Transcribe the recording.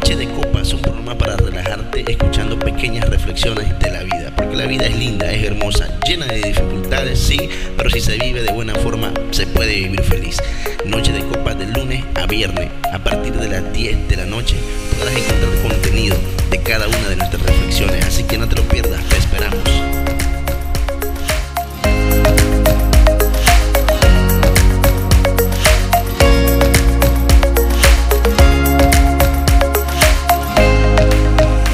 Noche de Copas, un programa para relajarte escuchando pequeñas reflexiones de la vida, porque la vida es linda, es hermosa, llena de dificultades, sí, pero si se vive de buena forma, se puede vivir feliz. Noche de Copas de lunes a viernes, a partir de las 10 de la noche, podrás encontrar